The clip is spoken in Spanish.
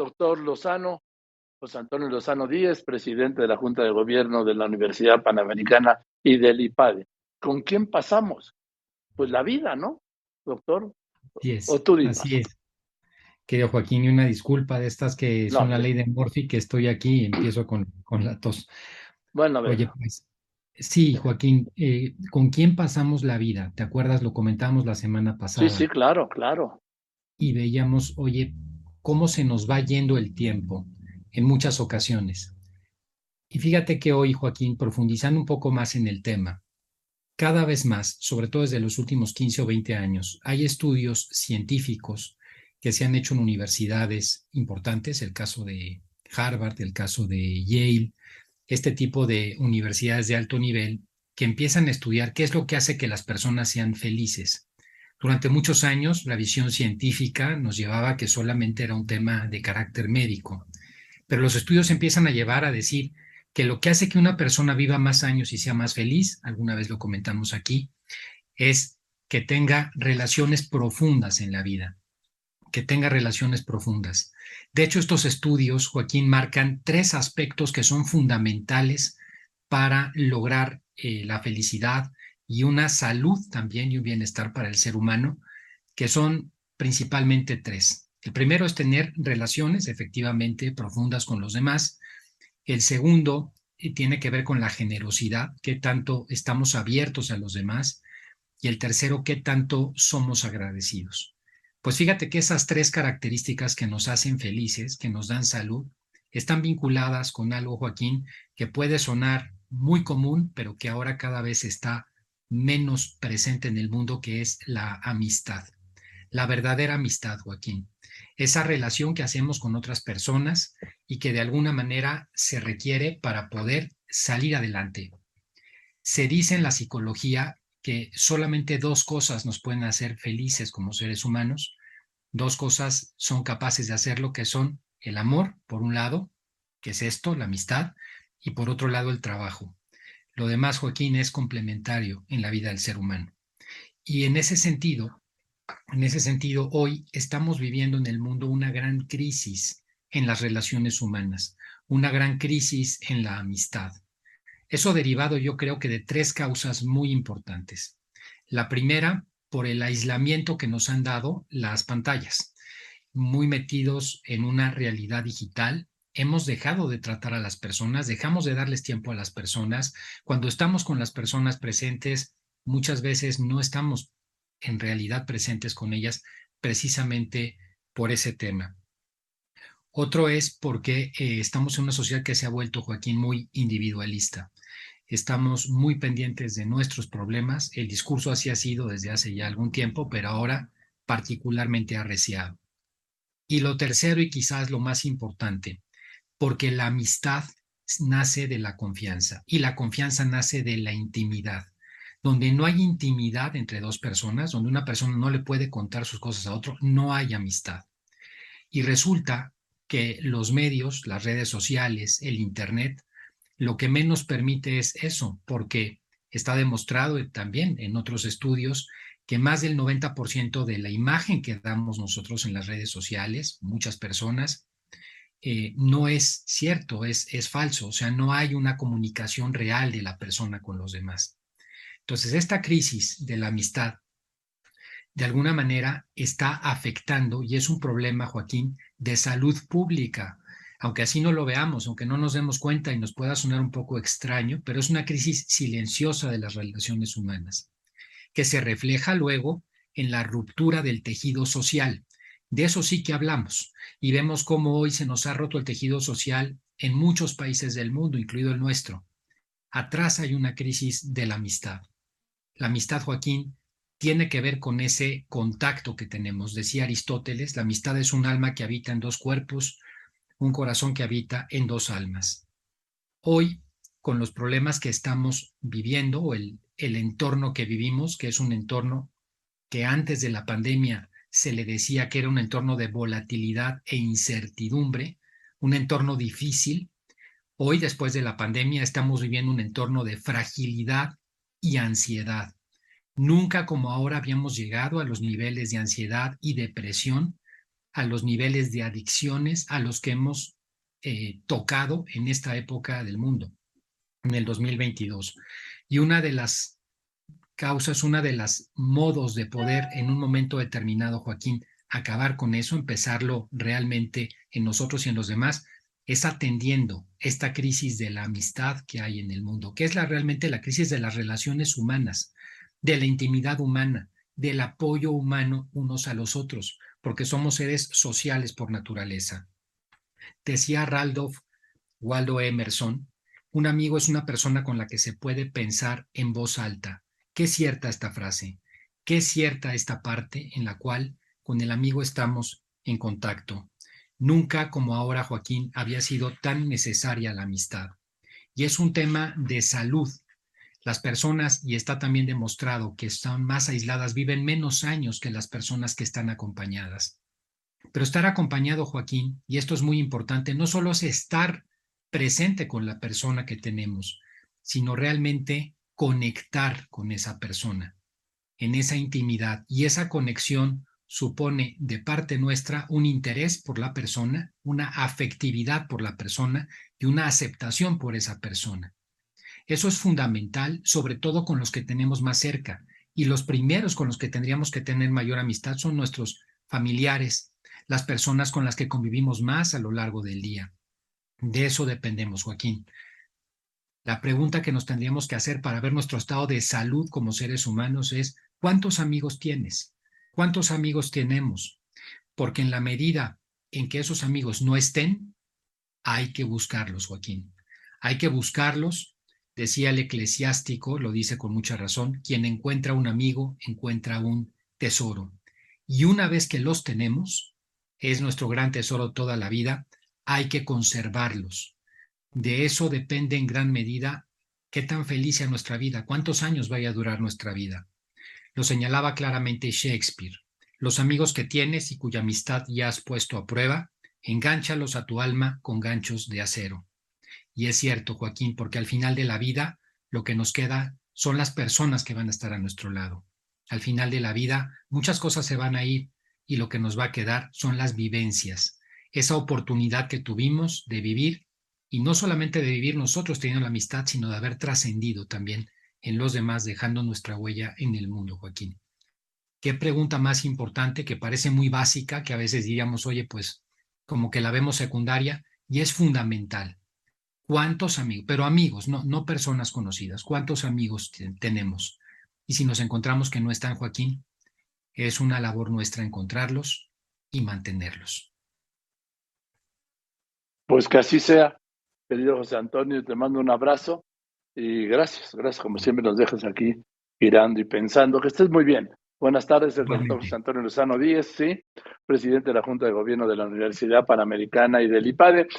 doctor Lozano, José Antonio Lozano Díez, presidente de la Junta de Gobierno de la Universidad Panamericana y del IPADE. ¿Con quién pasamos? Pues la vida, ¿no, doctor? Así es. O tú Así es. Querido Joaquín, y una disculpa de estas que son la ley de Morphy, que estoy aquí y empiezo con, con la tos. Bueno, a ver. Oye, pues, sí, Joaquín, eh, ¿con quién pasamos la vida? ¿Te acuerdas? Lo comentamos la semana pasada. Sí, sí, claro, claro. Y veíamos, oye, cómo se nos va yendo el tiempo en muchas ocasiones. Y fíjate que hoy, Joaquín, profundizando un poco más en el tema, cada vez más, sobre todo desde los últimos 15 o 20 años, hay estudios científicos que se han hecho en universidades importantes, el caso de Harvard, el caso de Yale, este tipo de universidades de alto nivel, que empiezan a estudiar qué es lo que hace que las personas sean felices. Durante muchos años, la visión científica nos llevaba a que solamente era un tema de carácter médico, pero los estudios empiezan a llevar a decir que lo que hace que una persona viva más años y sea más feliz, alguna vez lo comentamos aquí, es que tenga relaciones profundas en la vida que tenga relaciones profundas. De hecho, estos estudios, Joaquín, marcan tres aspectos que son fundamentales para lograr eh, la felicidad y una salud también y un bienestar para el ser humano, que son principalmente tres. El primero es tener relaciones efectivamente profundas con los demás. El segundo eh, tiene que ver con la generosidad, qué tanto estamos abiertos a los demás. Y el tercero, qué tanto somos agradecidos. Pues fíjate que esas tres características que nos hacen felices, que nos dan salud, están vinculadas con algo, Joaquín, que puede sonar muy común, pero que ahora cada vez está menos presente en el mundo, que es la amistad. La verdadera amistad, Joaquín. Esa relación que hacemos con otras personas y que de alguna manera se requiere para poder salir adelante. Se dice en la psicología que solamente dos cosas nos pueden hacer felices como seres humanos. Dos cosas son capaces de hacerlo, que son el amor, por un lado, que es esto, la amistad, y por otro lado el trabajo. Lo demás, Joaquín, es complementario en la vida del ser humano. Y en ese sentido, en ese sentido, hoy estamos viviendo en el mundo una gran crisis en las relaciones humanas, una gran crisis en la amistad. Eso derivado yo creo que de tres causas muy importantes. La primera, por el aislamiento que nos han dado las pantallas. Muy metidos en una realidad digital, hemos dejado de tratar a las personas, dejamos de darles tiempo a las personas. Cuando estamos con las personas presentes, muchas veces no estamos en realidad presentes con ellas precisamente por ese tema. Otro es porque eh, estamos en una sociedad que se ha vuelto, Joaquín, muy individualista estamos muy pendientes de nuestros problemas. El discurso así ha sido desde hace ya algún tiempo, pero ahora particularmente arreciado. Y lo tercero y quizás lo más importante, porque la amistad nace de la confianza y la confianza nace de la intimidad. Donde no hay intimidad entre dos personas, donde una persona no le puede contar sus cosas a otro, no hay amistad. Y resulta que los medios, las redes sociales, el Internet, lo que menos permite es eso, porque está demostrado también en otros estudios que más del 90% de la imagen que damos nosotros en las redes sociales, muchas personas, eh, no es cierto, es, es falso, o sea, no hay una comunicación real de la persona con los demás. Entonces, esta crisis de la amistad, de alguna manera, está afectando, y es un problema, Joaquín, de salud pública, aunque así no lo veamos, aunque no nos demos cuenta y nos pueda sonar un poco extraño, pero es una crisis silenciosa de las relaciones humanas, que se refleja luego en la ruptura del tejido social. De eso sí que hablamos y vemos cómo hoy se nos ha roto el tejido social en muchos países del mundo, incluido el nuestro. Atrás hay una crisis de la amistad. La amistad, Joaquín, tiene que ver con ese contacto que tenemos. Decía Aristóteles, la amistad es un alma que habita en dos cuerpos, un corazón que habita en dos almas. Hoy, con los problemas que estamos viviendo o el, el entorno que vivimos, que es un entorno que antes de la pandemia se le decía que era un entorno de volatilidad e incertidumbre, un entorno difícil. Hoy, después de la pandemia, estamos viviendo un entorno de fragilidad y ansiedad. Nunca como ahora habíamos llegado a los niveles de ansiedad y depresión a los niveles de adicciones a los que hemos eh, tocado en esta época del mundo, en el 2022. Y una de las causas, una de las modos de poder en un momento determinado, Joaquín, acabar con eso, empezarlo realmente en nosotros y en los demás, es atendiendo esta crisis de la amistad que hay en el mundo, que es la, realmente la crisis de las relaciones humanas, de la intimidad humana, del apoyo humano unos a los otros, porque somos seres sociales por naturaleza. Decía Raldolph Waldo Emerson, un amigo es una persona con la que se puede pensar en voz alta. Qué cierta esta frase, qué cierta esta parte en la cual con el amigo estamos en contacto. Nunca como ahora, Joaquín, había sido tan necesaria la amistad. Y es un tema de salud. Las personas, y está también demostrado que están más aisladas, viven menos años que las personas que están acompañadas. Pero estar acompañado, Joaquín, y esto es muy importante, no solo es estar presente con la persona que tenemos, sino realmente conectar con esa persona, en esa intimidad. Y esa conexión supone de parte nuestra un interés por la persona, una afectividad por la persona y una aceptación por esa persona. Eso es fundamental, sobre todo con los que tenemos más cerca. Y los primeros con los que tendríamos que tener mayor amistad son nuestros familiares, las personas con las que convivimos más a lo largo del día. De eso dependemos, Joaquín. La pregunta que nos tendríamos que hacer para ver nuestro estado de salud como seres humanos es, ¿cuántos amigos tienes? ¿Cuántos amigos tenemos? Porque en la medida en que esos amigos no estén, hay que buscarlos, Joaquín. Hay que buscarlos, decía el eclesiástico, lo dice con mucha razón, quien encuentra un amigo encuentra un tesoro. Y una vez que los tenemos, es nuestro gran tesoro toda la vida, hay que conservarlos. De eso depende en gran medida qué tan feliz sea nuestra vida, cuántos años vaya a durar nuestra vida. Lo señalaba claramente Shakespeare. Los amigos que tienes y cuya amistad ya has puesto a prueba, engánchalos a tu alma con ganchos de acero. Y es cierto, Joaquín, porque al final de la vida lo que nos queda son las personas que van a estar a nuestro lado. Al final de la vida muchas cosas se van a ir, y lo que nos va a quedar son las vivencias, esa oportunidad que tuvimos de vivir y no solamente de vivir nosotros teniendo la amistad, sino de haber trascendido también en los demás, dejando nuestra huella en el mundo, Joaquín. Qué pregunta más importante que parece muy básica, que a veces diríamos, oye, pues como que la vemos secundaria y es fundamental. ¿Cuántos amigos? Pero amigos, no, no personas conocidas. ¿Cuántos amigos tenemos? Y si nos encontramos que no están, Joaquín, es una labor nuestra encontrarlos y mantenerlos. Pues que así sea, querido José Antonio, te mando un abrazo y gracias, gracias como siempre nos dejas aquí girando y pensando. Que estés muy bien. Buenas tardes, el doctor José Antonio Lozano Díez, sí, presidente de la Junta de Gobierno de la Universidad Panamericana y del IPADE.